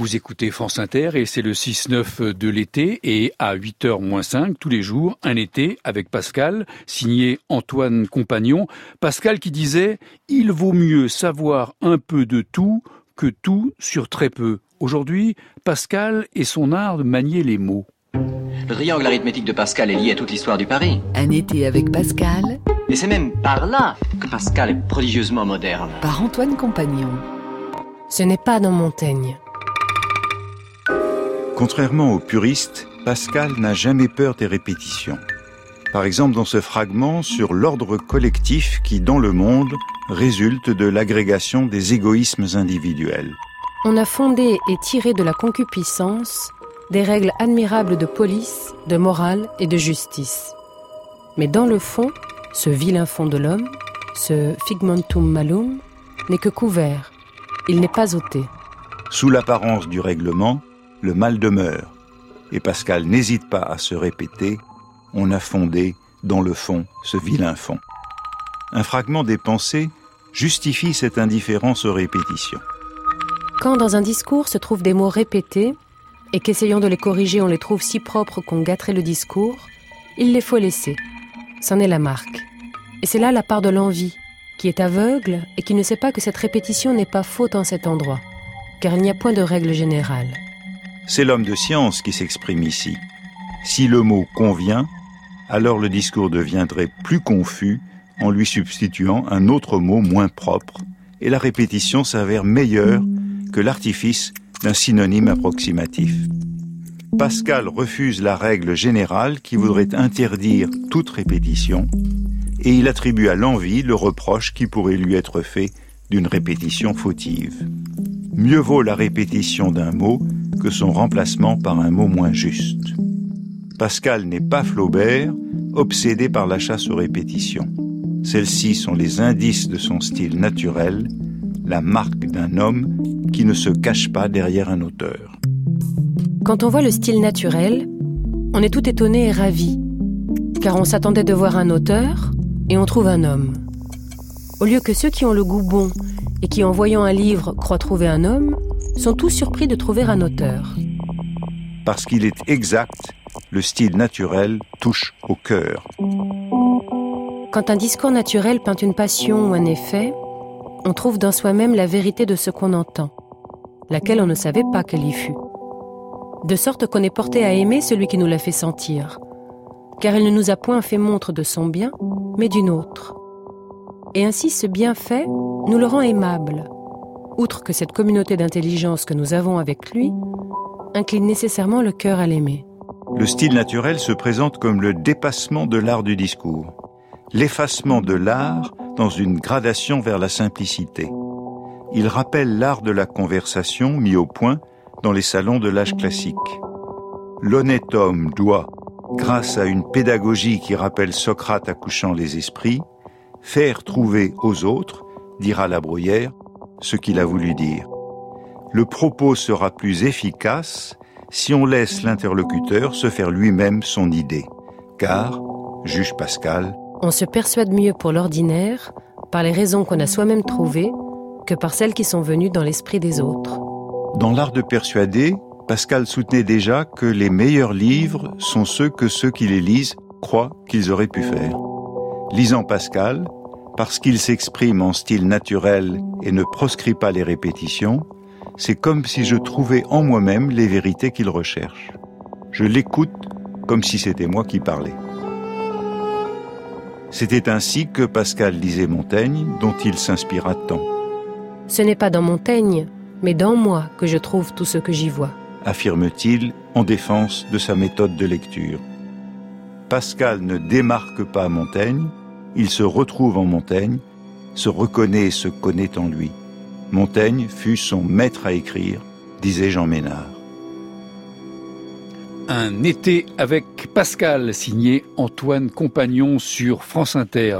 Vous écoutez France Inter et c'est le 6-9 de l'été et à 8h moins 5 tous les jours, un été avec Pascal, signé Antoine Compagnon. Pascal qui disait « Il vaut mieux savoir un peu de tout que tout sur très peu ». Aujourd'hui, Pascal et son art de manier les mots. Le triangle arithmétique de Pascal est lié à toute l'histoire du Paris. Un été avec Pascal. Et c'est même par là que Pascal est prodigieusement moderne. Par Antoine Compagnon. Ce n'est pas dans Montaigne. Contrairement aux puristes, Pascal n'a jamais peur des répétitions. Par exemple dans ce fragment sur l'ordre collectif qui, dans le monde, résulte de l'agrégation des égoïsmes individuels. On a fondé et tiré de la concupiscence des règles admirables de police, de morale et de justice. Mais dans le fond, ce vilain fond de l'homme, ce figmentum malum, n'est que couvert. Il n'est pas ôté. Sous l'apparence du règlement, le mal demeure. Et Pascal n'hésite pas à se répéter, on a fondé dans le fond ce vilain fond. Un fragment des pensées justifie cette indifférence aux répétitions. Quand dans un discours se trouvent des mots répétés, et qu'essayant de les corriger on les trouve si propres qu'on gâterait le discours, il les faut laisser. C'en est la marque. Et c'est là la part de l'envie, qui est aveugle et qui ne sait pas que cette répétition n'est pas faute en cet endroit, car il n'y a point de règle générale. C'est l'homme de science qui s'exprime ici. Si le mot convient, alors le discours deviendrait plus confus en lui substituant un autre mot moins propre, et la répétition s'avère meilleure que l'artifice d'un synonyme approximatif. Pascal refuse la règle générale qui voudrait interdire toute répétition, et il attribue à l'envie le reproche qui pourrait lui être fait d'une répétition fautive. Mieux vaut la répétition d'un mot que son remplacement par un mot moins juste. Pascal n'est pas Flaubert, obsédé par la chasse aux répétitions. Celles-ci sont les indices de son style naturel, la marque d'un homme qui ne se cache pas derrière un auteur. Quand on voit le style naturel, on est tout étonné et ravi, car on s'attendait de voir un auteur et on trouve un homme. Au lieu que ceux qui ont le goût bon et qui, en voyant un livre, croient trouver un homme, sont tous surpris de trouver un auteur. Parce qu'il est exact, le style naturel touche au cœur. Quand un discours naturel peint une passion ou un effet, on trouve dans soi-même la vérité de ce qu'on entend, laquelle on ne savait pas qu'elle y fut. De sorte qu'on est porté à aimer celui qui nous l'a fait sentir, car il ne nous a point fait montre de son bien, mais d'une autre. Et ainsi ce bienfait nous le rend aimable, outre que cette communauté d'intelligence que nous avons avec lui incline nécessairement le cœur à l'aimer. Le style naturel se présente comme le dépassement de l'art du discours, l'effacement de l'art dans une gradation vers la simplicité. Il rappelle l'art de la conversation mis au point dans les salons de l'âge classique. L'honnête homme doit, grâce à une pédagogie qui rappelle Socrate accouchant les esprits, faire trouver aux autres, dira la brouillère, ce qu'il a voulu dire. Le propos sera plus efficace si on laisse l'interlocuteur se faire lui-même son idée. Car, juge Pascal, on se persuade mieux pour l'ordinaire par les raisons qu'on a soi-même trouvées que par celles qui sont venues dans l'esprit des autres. Dans l'art de persuader, Pascal soutenait déjà que les meilleurs livres sont ceux que ceux qui les lisent croient qu'ils auraient pu faire. Lisant Pascal, parce qu'il s'exprime en style naturel et ne proscrit pas les répétitions, c'est comme si je trouvais en moi-même les vérités qu'il recherche. Je l'écoute comme si c'était moi qui parlais. C'était ainsi que Pascal lisait Montaigne, dont il s'inspira tant. Ce n'est pas dans Montaigne, mais dans moi que je trouve tout ce que j'y vois, affirme-t-il en défense de sa méthode de lecture. Pascal ne démarque pas Montaigne, il se retrouve en Montaigne, se reconnaît et se connaît en lui. Montaigne fut son maître à écrire, disait Jean Ménard. Un été avec Pascal, signé Antoine Compagnon sur France Inter.